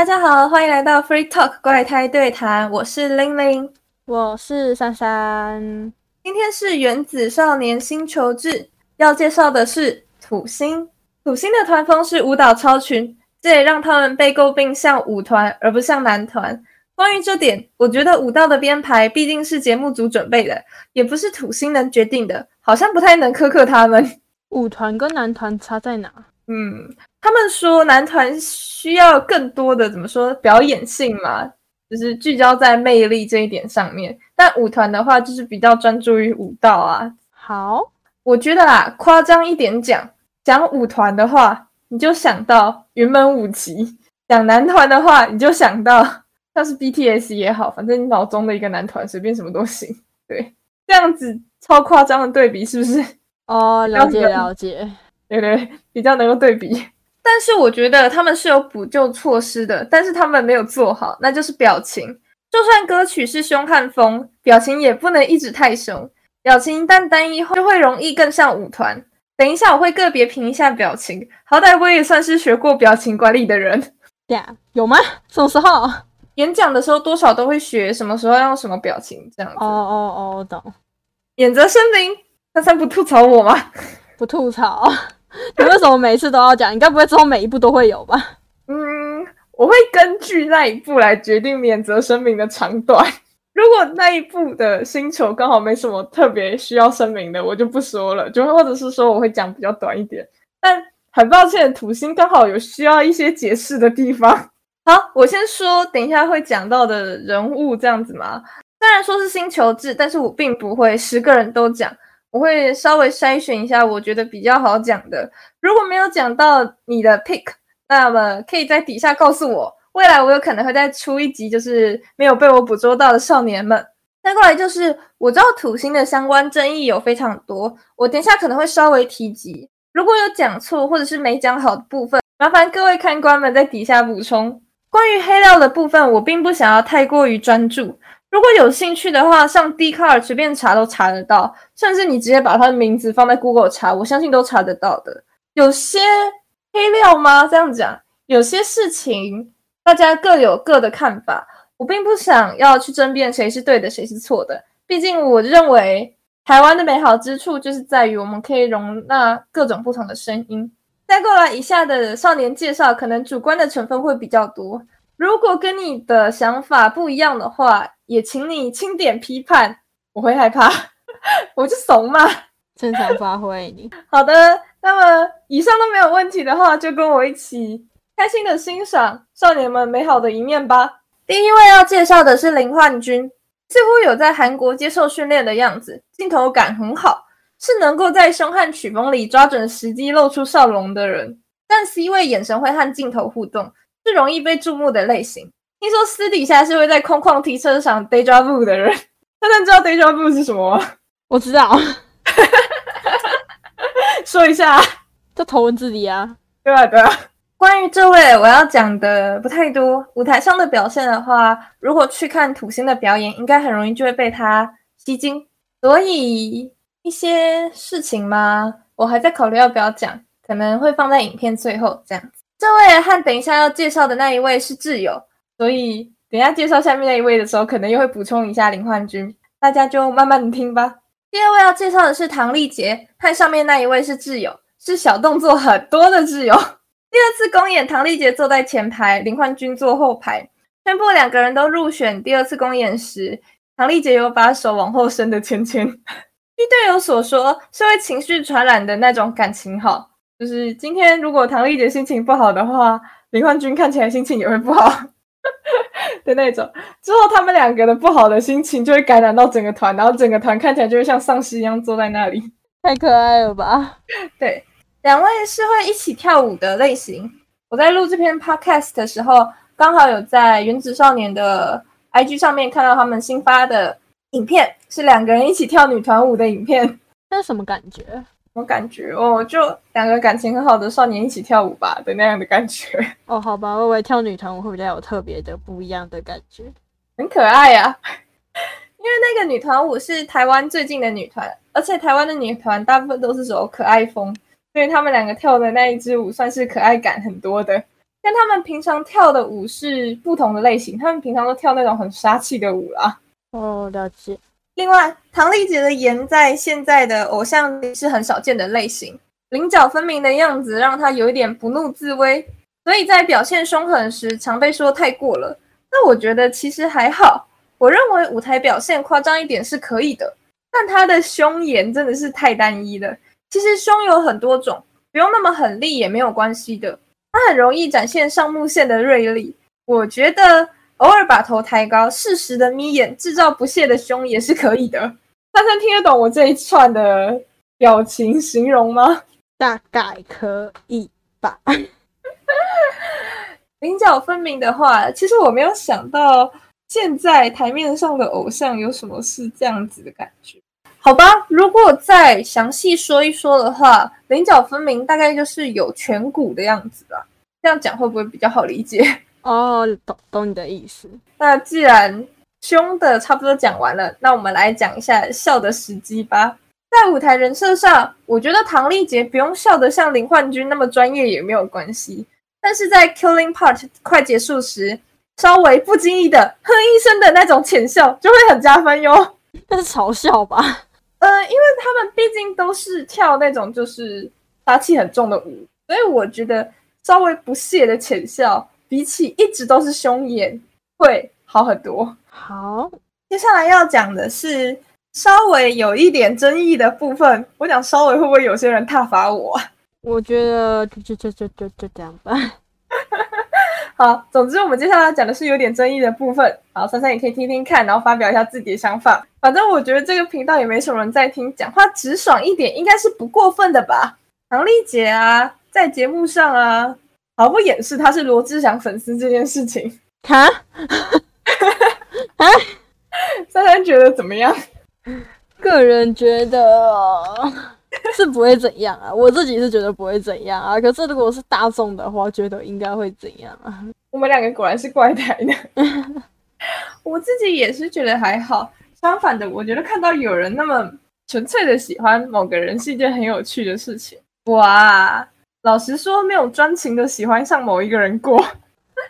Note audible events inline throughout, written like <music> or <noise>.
大家好，欢迎来到 Free Talk 怪胎对谈，我是玲玲，我是珊珊。今天是原子少年星球志，要介绍的是土星。土星的团风是舞蹈超群，这也让他们被诟病像舞团而不像男团。关于这点，我觉得舞蹈的编排毕竟是节目组准备的，也不是土星能决定的，好像不太能苛刻他们。舞团跟男团差在哪？嗯，他们说男团需要更多的怎么说表演性嘛，就是聚焦在魅力这一点上面。但舞团的话，就是比较专注于舞蹈啊。好，我觉得啦，夸张一点讲，讲舞团的话，你就想到云门舞集；讲男团的话，你就想到像是 BTS 也好，反正你脑中的一个男团，随便什么都行。<laughs> 对，这样子超夸张的对比，是不是？哦，了解了解。对对，比较能够对比，但是我觉得他们是有补救措施的，但是他们没有做好，那就是表情。就算歌曲是凶悍风，表情也不能一直太凶，表情一旦单一，就会容易更像舞团。等一下我会个别评一下表情，好歹我也算是学过表情管理的人。对啊，有吗？什么时候？演讲的时候多少都会学，什么时候要用什么表情这样子。哦哦哦，懂。免责声明：三三不吐槽我吗？不吐槽。<laughs> 你为什么每次都要讲？你该不会之后每一步都会有吧？嗯，我会根据那一步来决定免责声明的长短。<laughs> 如果那一步的星球刚好没什么特别需要声明的，我就不说了，就或者是说我会讲比较短一点。但很抱歉，土星刚好有需要一些解释的地方。<laughs> 好，我先说，等一下会讲到的人物这样子嘛。虽然说是星球制，但是我并不会十个人都讲。我会稍微筛选一下，我觉得比较好讲的。如果没有讲到你的 pick，那么可以在底下告诉我。未来我有可能会再出一集，就是没有被我捕捉到的少年们。再过来就是我知道土星的相关争议有非常多，我等下可能会稍微提及。如果有讲错或者是没讲好的部分，麻烦各位看官们在底下补充。关于黑料的部分，我并不想要太过于专注。如果有兴趣的话，上 d c a r 随便查都查得到，甚至你直接把他的名字放在 Google 查，我相信都查得到的。有些黑料吗？这样讲，有些事情大家各有各的看法，我并不想要去争辩谁是对的，谁是错的。毕竟我认为台湾的美好之处就是在于我们可以容纳各种不同的声音。再过来，以下的少年介绍可能主观的成分会比较多，如果跟你的想法不一样的话。也请你轻点批判，我会害怕，<laughs> 我就怂嘛，正常发挥你。<laughs> 好的，那么以上都没有问题的话，就跟我一起开心的欣赏少年们美好的一面吧。第一位要介绍的是林焕君，似乎有在韩国接受训练的样子，镜头感很好，是能够在凶悍曲风里抓准时机露出笑容的人。但 C 位眼神会和镜头互动，是容易被注目的类型。听说私底下是会在空旷停车场 deja vu 的人，<laughs> 大家知道 deja vu 是什么吗？我知道，<laughs> 说一下，这头文字 D 啊，对啊对啊。关于这位，我要讲的不太多。舞台上的表现的话，如果去看土星的表演，应该很容易就会被他吸睛。所以一些事情嘛，我还在考虑要不要讲，可能会放在影片最后这样子。这位和等一下要介绍的那一位是挚友。所以，等下介绍下面那一位的时候，可能又会补充一下林焕君，大家就慢慢的听吧。第二位要介绍的是唐丽杰，和上面那一位是挚友，是小动作很多的挚友。第二次公演，唐丽杰坐在前排，林焕君坐后排。宣布两个人都入选第二次公演时，唐丽杰有把手往后伸的牵牵。据队友所说，是会情绪传染的那种感情好，就是今天如果唐丽杰心情不好的话，林焕君看起来心情也会不好。<laughs> 的那种，之后他们两个的不好的心情就会感染到整个团，然后整个团看起来就会像丧尸一样坐在那里，<laughs> 太可爱了吧？对，两位是会一起跳舞的类型。我在录这篇 podcast 的时候，刚好有在原子少年的 IG 上面看到他们新发的影片，是两个人一起跳女团舞的影片。那是什么感觉？我感觉哦，就两个感情很好的少年一起跳舞吧的那样的感觉。<laughs> 哦，好吧，我以为跳女团舞会比较有特别的不一样的感觉，很可爱呀。<laughs> 因为那个女团舞是台湾最近的女团，而且台湾的女团大部分都是走可爱风，所以他们两个跳的那一支舞算是可爱感很多的。跟他们平常跳的舞是不同的类型，他们平常都跳那种很杀气的舞啦。哦，了解。另外，唐丽姐的颜在现在的偶像里是很少见的类型，棱角分明的样子让她有一点不怒自威，所以在表现凶狠时常被说太过了。那我觉得其实还好，我认为舞台表现夸张一点是可以的，但她的凶颜真的是太单一了。其实凶有很多种，不用那么狠厉也没有关系的。她很容易展现上目线的锐利，我觉得。偶尔把头抬高，适时的眯眼，制造不屑的凶也是可以的。珊珊听得懂我这一串的表情形容吗？大概可以吧。<laughs> 棱角分明的话，其实我没有想到现在台面上的偶像有什么是这样子的感觉。好吧，如果再详细说一说的话，棱角分明大概就是有颧骨的样子吧。这样讲会不会比较好理解？哦，懂懂你的意思。那既然凶的差不多讲完了，那我们来讲一下笑的时机吧。在舞台人设上，我觉得唐丽杰不用笑得像林焕君那么专业也没有关系。但是在 Killing Part 快结束时，稍微不经意的哼一声的那种浅笑，就会很加分哟。那是嘲笑吧？呃，因为他们毕竟都是跳那种就是杀气很重的舞，所以我觉得稍微不屑的浅笑。比起一直都是凶眼，会好很多。好，接下来要讲的是稍微有一点争议的部分。我想稍微会不会有些人挞伐我？我觉得就就就就就就这样吧。<laughs> 好，总之我们接下来讲的是有点争议的部分。好，珊珊也可以听听看，然后发表一下自己的想法。反正我觉得这个频道也没什么人在听，讲话直爽一点应该是不过分的吧？唐丽姐啊，在节目上啊。毫不掩饰他是罗志祥粉丝这件事情，哈，<laughs> 啊，<laughs> 珊珊觉得怎么样？个人觉得是不会怎样啊，我自己是觉得不会怎样啊。可是如果是大众的话，觉得应该会怎样啊？我们两个果然是怪胎呢，<laughs> 我自己也是觉得还好。相反的，我觉得看到有人那么纯粹的喜欢某个人是一件很有趣的事情。哇！老实说，没有专情的喜欢上某一个人过，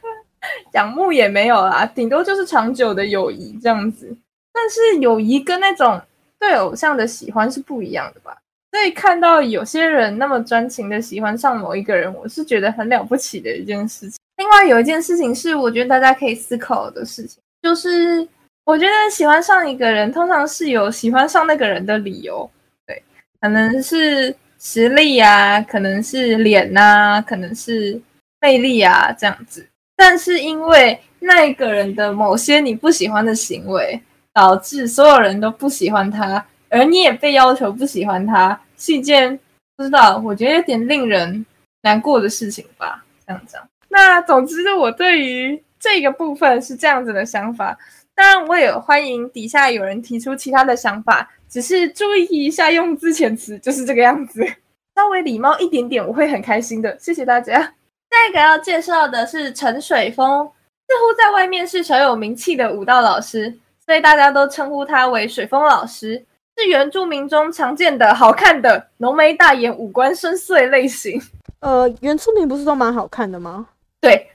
<laughs> 仰慕也没有啦，顶多就是长久的友谊这样子。但是友谊跟那种对偶像的喜欢是不一样的吧？所以看到有些人那么专情的喜欢上某一个人，我是觉得很了不起的一件事情。另外有一件事情是，我觉得大家可以思考的事情，就是我觉得喜欢上一个人，通常是有喜欢上那个人的理由，对，可能是。实力啊，可能是脸呐，可能是魅力啊，这样子。但是因为那一个人的某些你不喜欢的行为，导致所有人都不喜欢他，而你也被要求不喜欢他，是一件不知道，我觉得有点令人难过的事情吧。这样子。那总之，我对于这个部分是这样子的想法。当然，我也欢迎底下有人提出其他的想法。只是注意一下用字遣词，就是这个样子，稍微礼貌一点点，我会很开心的。谢谢大家。下一个要介绍的是陈水峰，似乎在外面是小有名气的舞蹈老师，所以大家都称呼他为水峰老师，是原住民中常见的好看的浓眉大眼、五官深邃类型。呃，原住民不是都蛮好看的吗？对，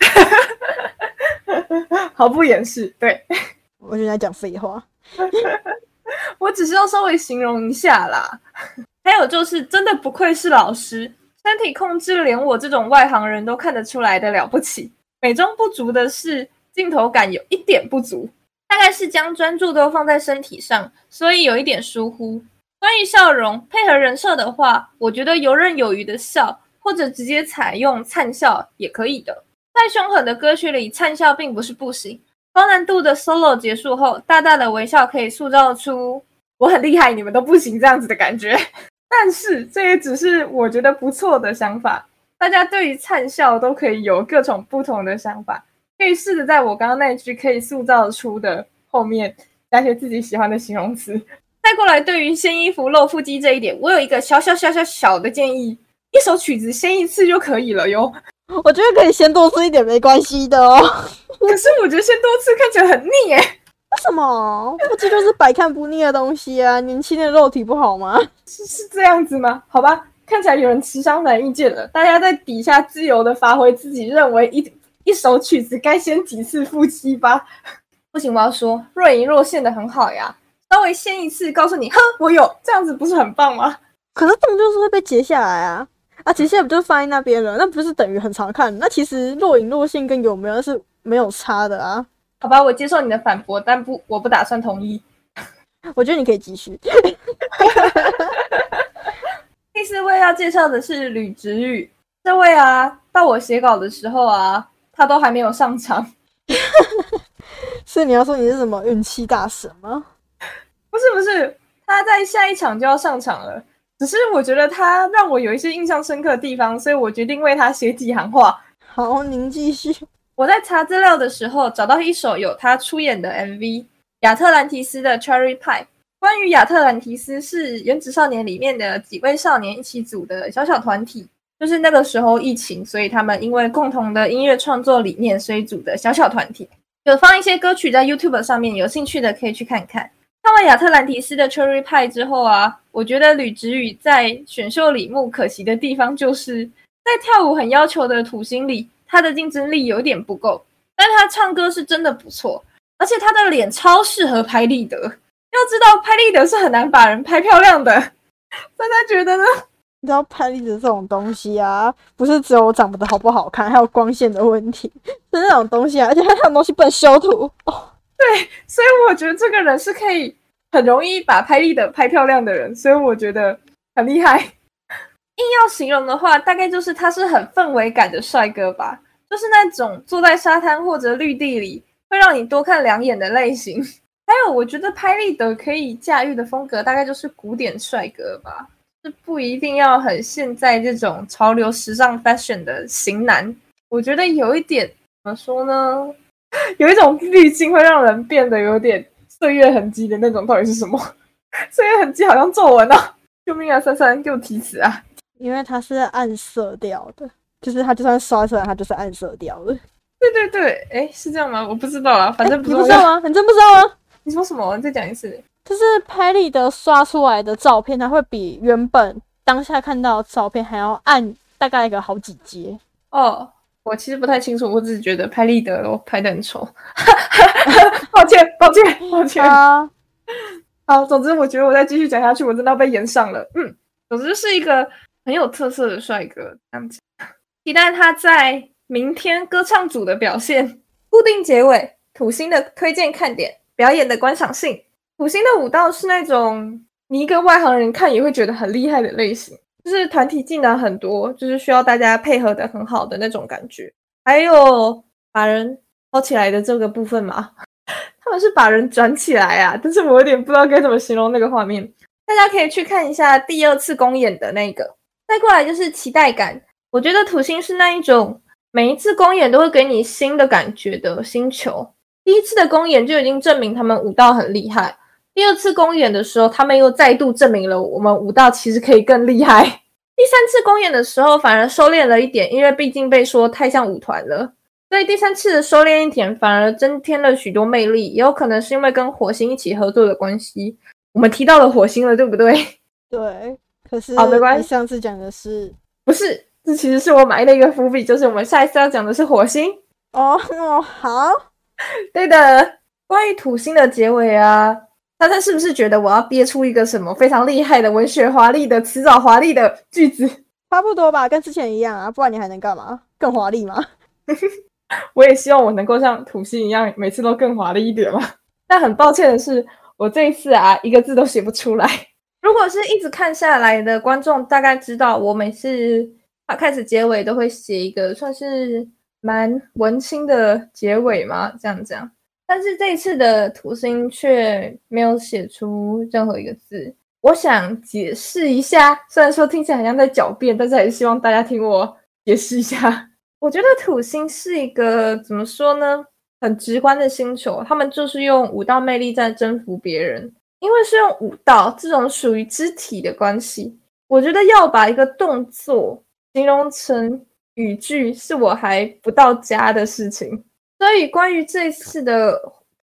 <laughs> 毫不掩饰。对，我现在讲废话。<laughs> 我只是要稍微形容一下啦。<laughs> 还有就是，真的不愧是老师，身体控制连我这种外行人都看得出来的了不起。美中不足的是，镜头感有一点不足，大概是将专注都放在身体上，所以有一点疏忽。关于笑容配合人设的话，我觉得游刃有余的笑，或者直接采用灿笑也可以的。在凶狠的歌曲里，灿笑并不是不行。高难度的 solo 结束后，大大的微笑可以塑造出我很厉害，你们都不行这样子的感觉。<laughs> 但是这也只是我觉得不错的想法。大家对于灿笑都可以有各种不同的想法，可以试着在我刚刚那句可以塑造出的后面加些自己喜欢的形容词。<laughs> 再过来，对于掀衣服露腹肌这一点，我有一个小小小小小的建议：一首曲子掀一次就可以了哟。我觉得可以先多吃一点，没关系的哦。<laughs> 可是我觉得先多次看起来很腻耶。为什么？腹肌就是百看不腻的东西啊！<laughs> 年轻的肉体不好吗？是是这样子吗？好吧，看起来有人持相反意见了，大家在底下自由的发挥自己认为一一首曲子该先几次复期吧。<laughs> 不行，我要说若隐若现的很好呀，稍微先一次告诉你，哼，我有这样子不是很棒吗？可是动就是会被截下来啊，啊，截下来不就放在那边了？那不是等于很常看？那其实若隐若现跟有没有是没有差的啊。好吧，我接受你的反驳，但不，我不打算同意。<laughs> 我觉得你可以继续。<laughs> 第四位要介绍的是吕植宇，这位啊，到我写稿的时候啊，他都还没有上场。<laughs> 所以你要说你是什么运气大神吗？不是不是，他在下一场就要上场了。只是我觉得他让我有一些印象深刻的地方，所以我决定为他写几行话。好，您继续。我在查资料的时候找到一首有他出演的 MV《亚特兰提斯的 Cherry Pie》。关于亚特兰提斯是《原子少年》里面的几位少年一起组的小小团体，就是那个时候疫情，所以他们因为共同的音乐创作理念，所以组的小小团体。有放一些歌曲在 YouTube 上面，有兴趣的可以去看看。看完亚特兰提斯的 Cherry Pie 之后啊，我觉得吕植宇在选秀里目可惜的地方，就是在跳舞很要求的土星里。他的竞争力有点不够，但他唱歌是真的不错，而且他的脸超适合拍立得。要知道拍立得是很难把人拍漂亮的，大家觉得呢？你知道拍立得这种东西啊，不是只有长得好不好看，还有光线的问题，<laughs> 是那种东西啊，而且他那种东西不能修图哦。对，所以我觉得这个人是可以很容易把拍立得拍漂亮的人，所以我觉得很厉害。硬要形容的话，大概就是他是很氛围感的帅哥吧。就是那种坐在沙滩或者绿地里会让你多看两眼的类型。还有，我觉得拍立得可以驾驭的风格，大概就是古典帅哥吧，是不一定要很现在这种潮流时尚 fashion 的型男。我觉得有一点怎么说呢？<laughs> 有一种滤镜会让人变得有点岁月痕迹的那种，到底是什么？<laughs> 岁月痕迹好像皱纹啊！救命啊！珊珊，给我提词啊！因为它是暗色调的。就是它，就算刷出来，它就是暗色调的。对对对，哎，是这样吗？我不知道啊，反正你不知道吗？反正不知道吗？你说什么？你再讲一次。就是拍立得刷出来的照片，它会比原本当下看到的照片还要暗大概一个好几阶。哦，我其实不太清楚，我只是觉得拍立得我拍的很丑。<laughs> 抱歉，抱歉，抱歉啊。好，总之我觉得我再继续讲下去，我真的要被延上了。嗯，总之是一个很有特色的帅哥，这样子。期待他在明天歌唱组的表现。固定结尾，土星的推荐看点，表演的观赏性。土星的舞蹈是那种你一个外行人看也会觉得很厉害的类型，就是团体技能很多，就是需要大家配合的很好的那种感觉。还有把人抛起来的这个部分嘛，<laughs> 他们是把人转起来啊，但是我有点不知道该怎么形容那个画面。大家可以去看一下第二次公演的那个。再过来就是期待感。我觉得土星是那一种每一次公演都会给你新的感觉的星球。第一次的公演就已经证明他们舞蹈很厉害，第二次公演的时候，他们又再度证明了我们舞蹈其实可以更厉害。第三次公演的时候反而收敛了一点，因为毕竟被说太像舞团了，所以第三次的收敛一点反而增添了许多魅力。也有可能是因为跟火星一起合作的关系。我们提到了火星了，对不对？<laughs> 对，可是好没关系。上次讲的是不是？这其实是我埋的一个伏笔，就是我们下一次要讲的是火星 <laughs> 哦。好，对的。关于土星的结尾啊，大家是不是觉得我要憋出一个什么非常厉害的文学华丽的辞藻华丽的句子？<laughs> 差不多吧，跟之前一样啊，不然你还能干嘛？更华丽吗？<laughs> 我也希望我能够像土星一样，每次都更华丽一点嘛。但很抱歉的是，我这一次啊，一个字都写不出来。如果是一直看下来的观众，大概知道我每次。他开始结尾都会写一个算是蛮文青的结尾嘛，这样这样。但是这一次的土星却没有写出任何一个字。我想解释一下，虽然说听起来好像在狡辩，但是还是希望大家听我解释一下。<laughs> 我觉得土星是一个怎么说呢，很直观的星球，他们就是用五道魅力在征服别人，因为是用舞蹈这种属于肢体的关系。我觉得要把一个动作。形容成语句是我还不到家的事情，所以关于这次的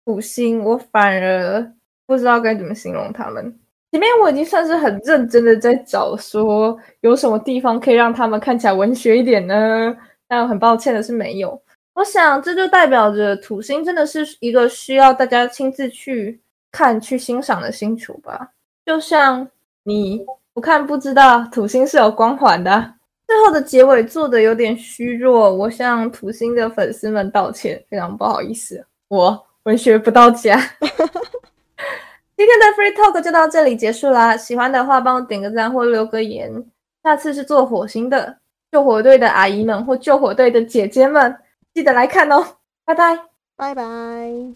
土星，我反而不知道该怎么形容他们。前面我已经算是很认真的在找，说有什么地方可以让他们看起来文学一点呢？但很抱歉的是没有。我想这就代表着土星真的是一个需要大家亲自去看、去欣赏的星球吧。就像你不看不知道土星是有光环的。最后的结尾做的有点虚弱，我向土星的粉丝们道歉，非常不好意思，我文学不到家。<laughs> 今天的 Free Talk 就到这里结束啦！喜欢的话帮我点个赞或留个言。下次是做火星的救火队的阿姨们或救火队的姐姐们，记得来看哦！拜拜，拜拜。